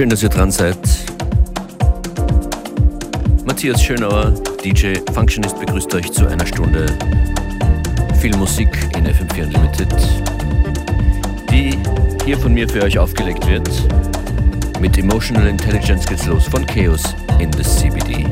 Schön, dass ihr dran seid. Matthias Schönauer, DJ Functionist, begrüßt euch zu einer Stunde viel Musik in FM4 Unlimited, die hier von mir für euch aufgelegt wird. Mit Emotional Intelligence geht's los von Chaos in the CBD.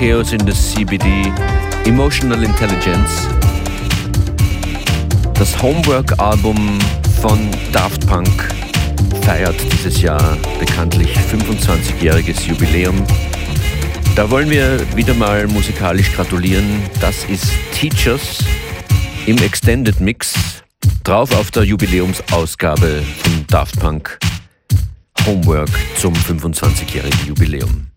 Chaos in the CBD Emotional Intelligence. Das Homework-Album von Daft Punk feiert dieses Jahr bekanntlich 25-jähriges Jubiläum. Da wollen wir wieder mal musikalisch gratulieren. Das ist Teachers im Extended Mix, drauf auf der Jubiläumsausgabe von Daft Punk Homework zum 25-jährigen Jubiläum.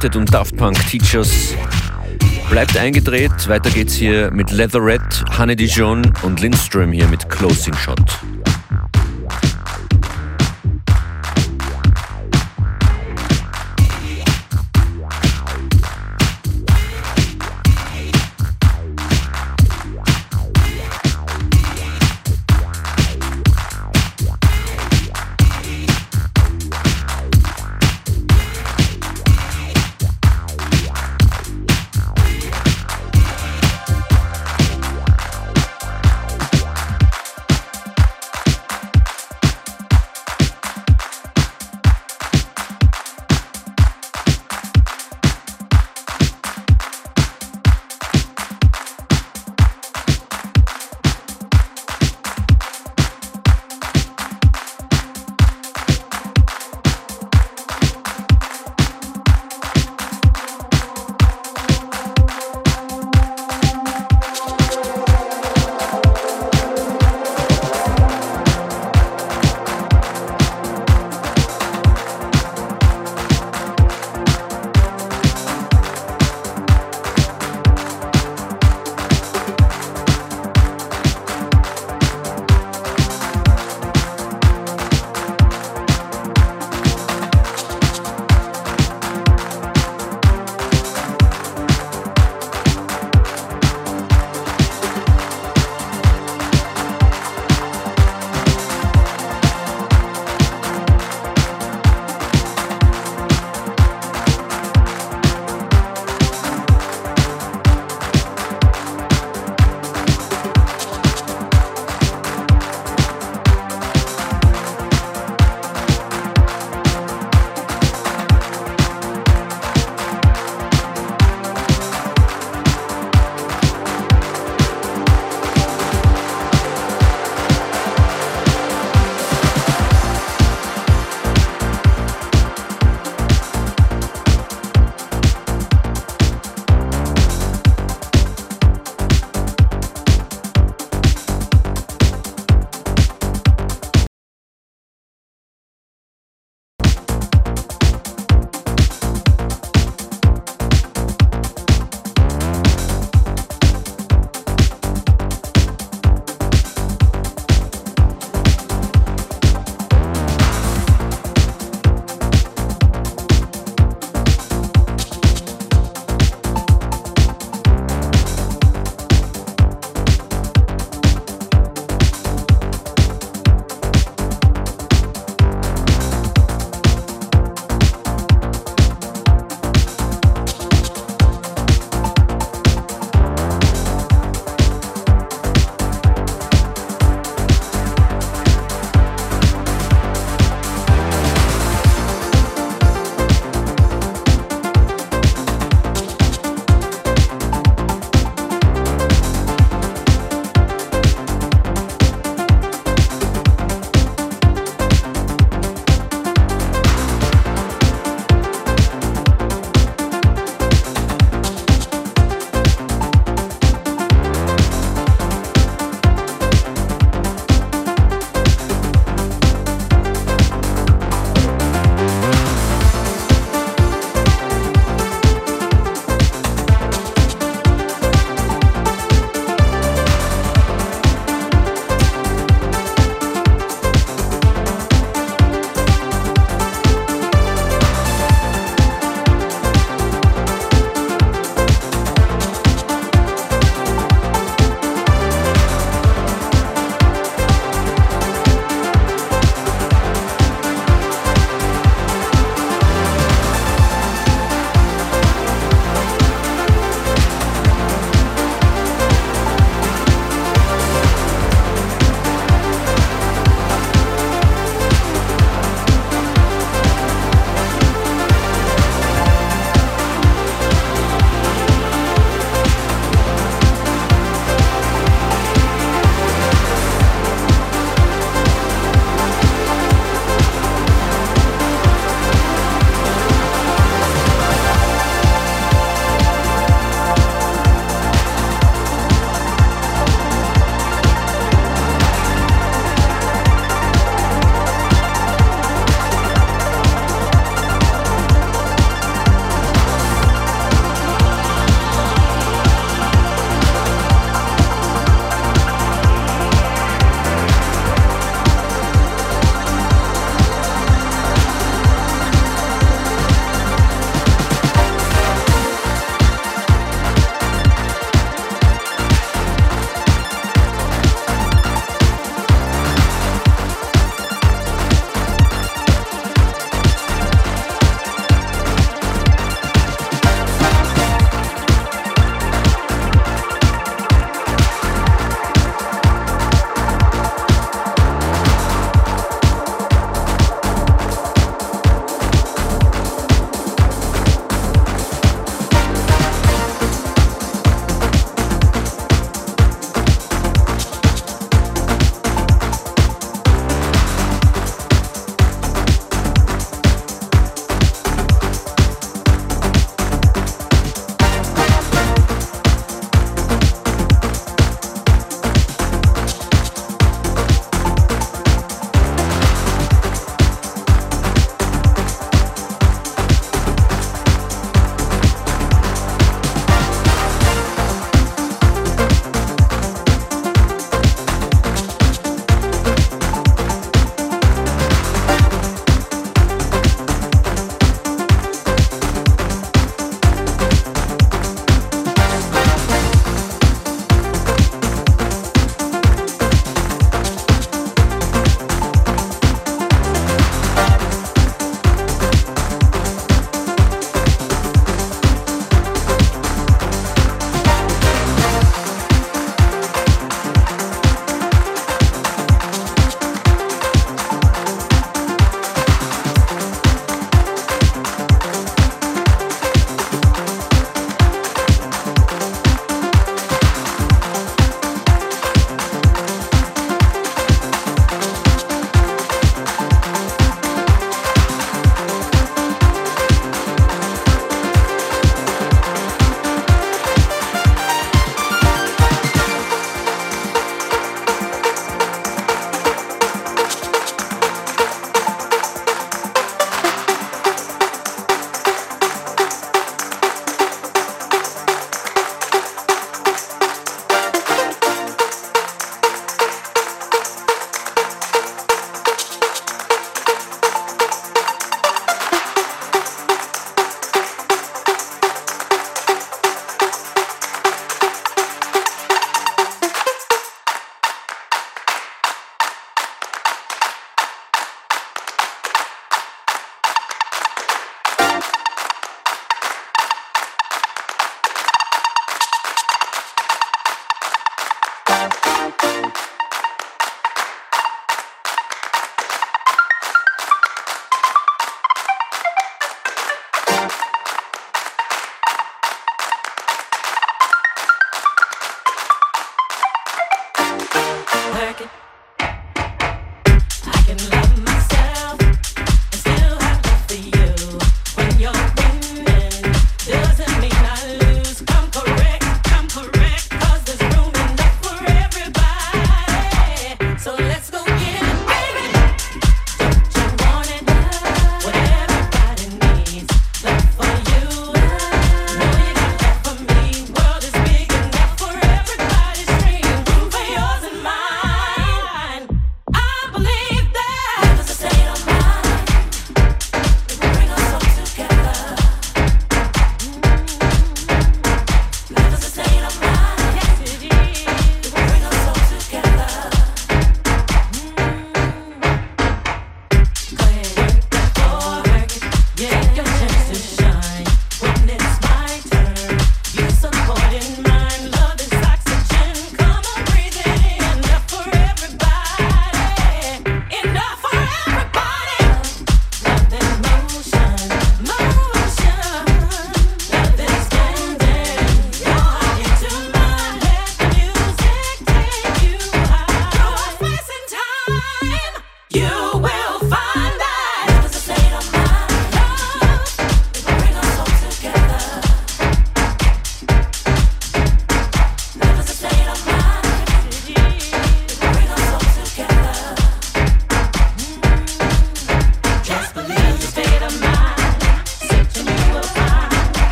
FM4 Unlimited und Daft Punk Teachers. Bleibt eingedreht, weiter geht's hier mit Leatherette, Honey Dijon und Lindström hier mit Closing Shot.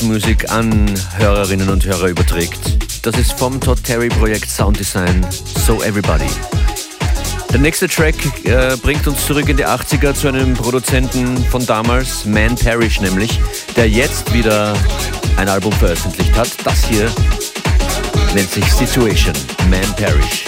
Mit Hausmusik an Hörerinnen und Hörer überträgt. Das ist vom Todd Terry Projekt Sound Design So Everybody. Der nächste Track äh, bringt uns zurück in die 80er zu einem Produzenten von damals, Man Parrish nämlich, der jetzt wieder ein Album veröffentlicht hat. Das hier nennt sich Situation, Man Parrish.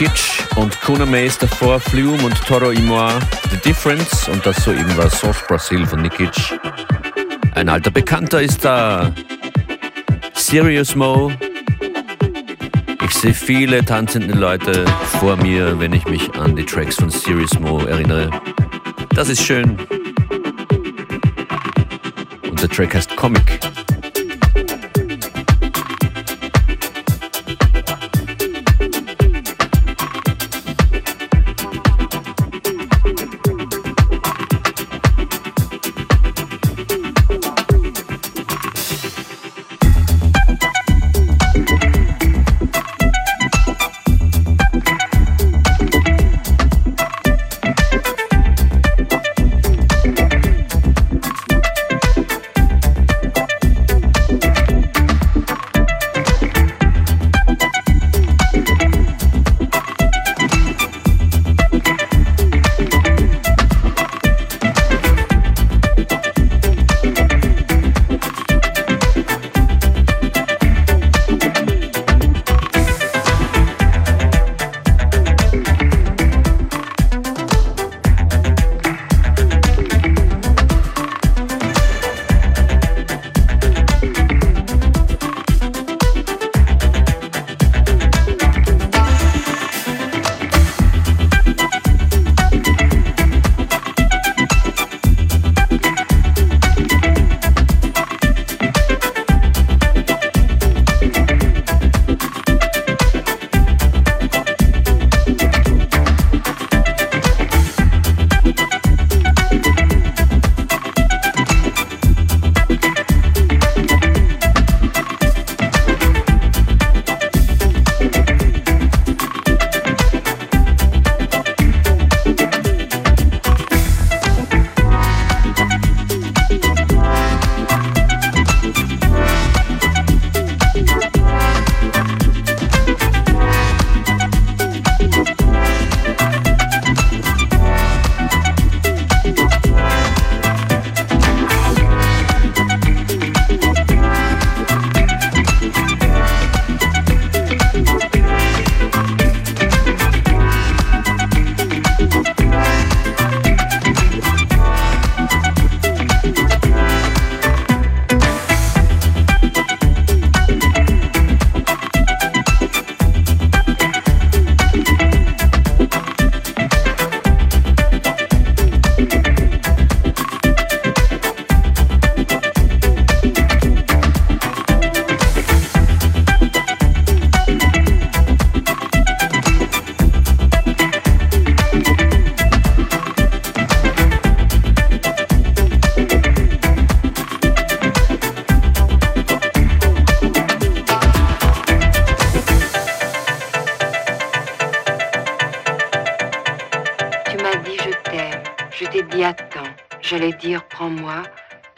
Nikic und Kuna Mace davor, Flume und Toro Imoa, The Difference und das soeben war Soft Brazil von Nikic. Ein alter Bekannter ist da, Serious Mo. Ich sehe viele tanzende Leute vor mir, wenn ich mich an die Tracks von Serious Mo erinnere. Das ist schön. Und der Track heißt Comic.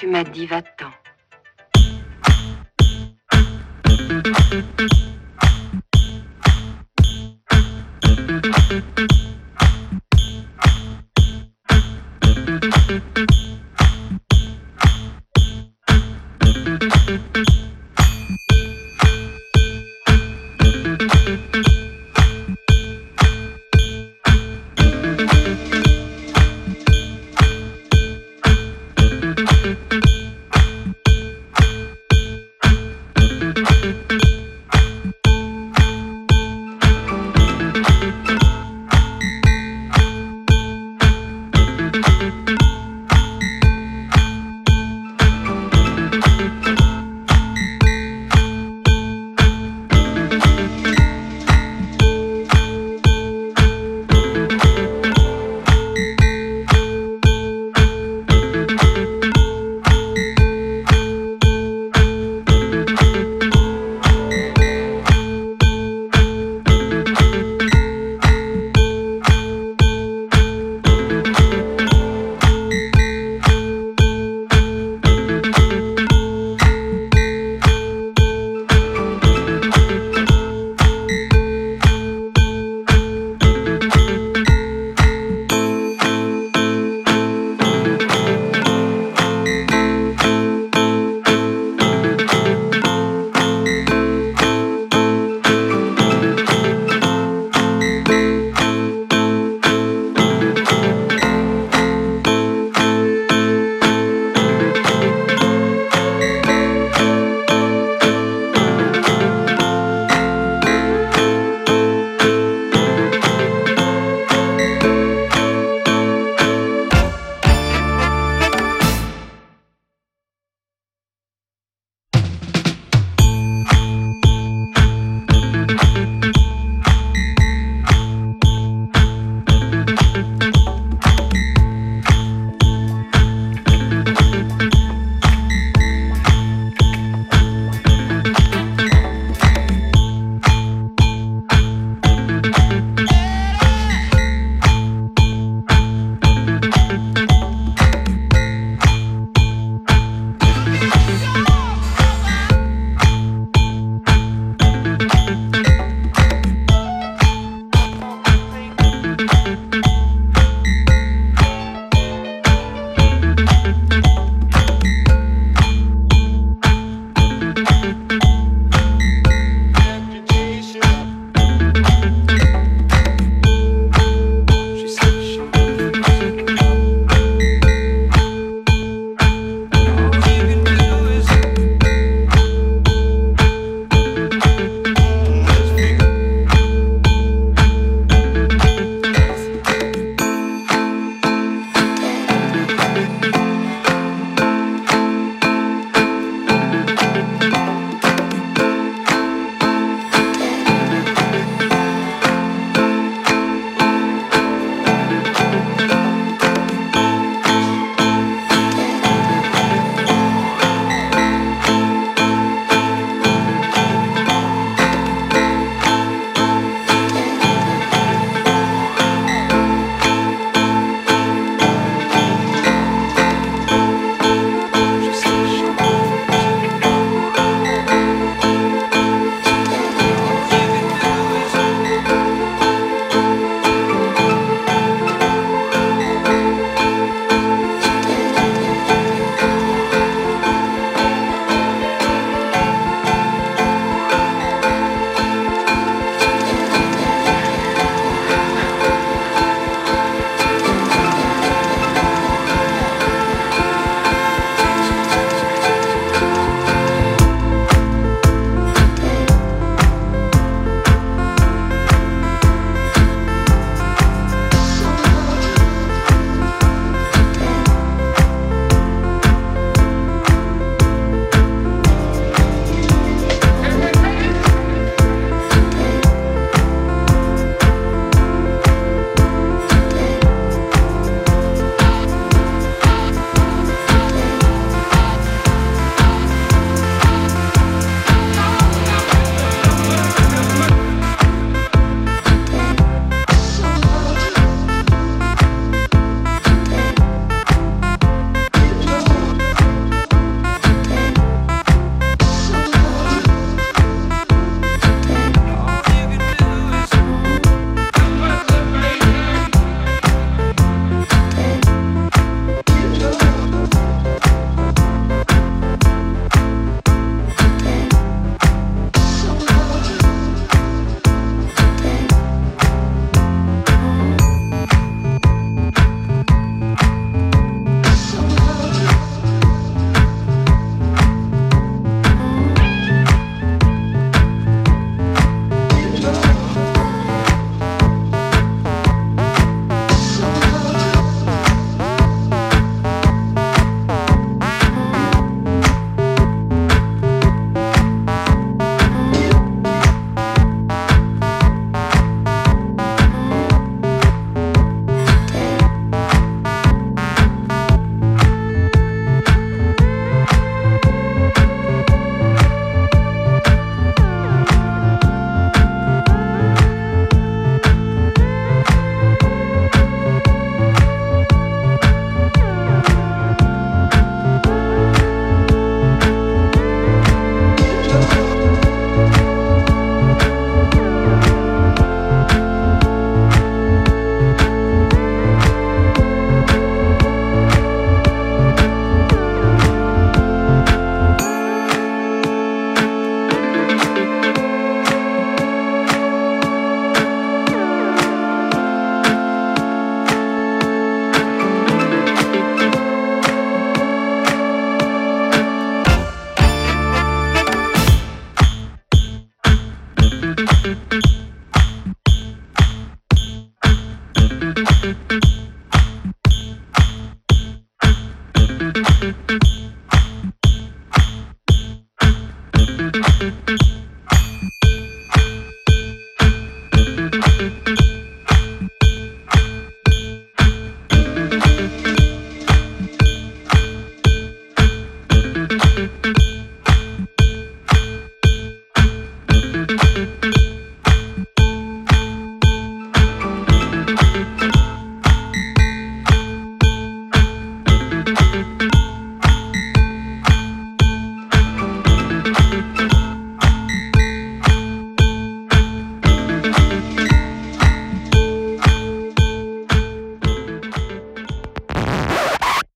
Tu m'as dit va-t'en.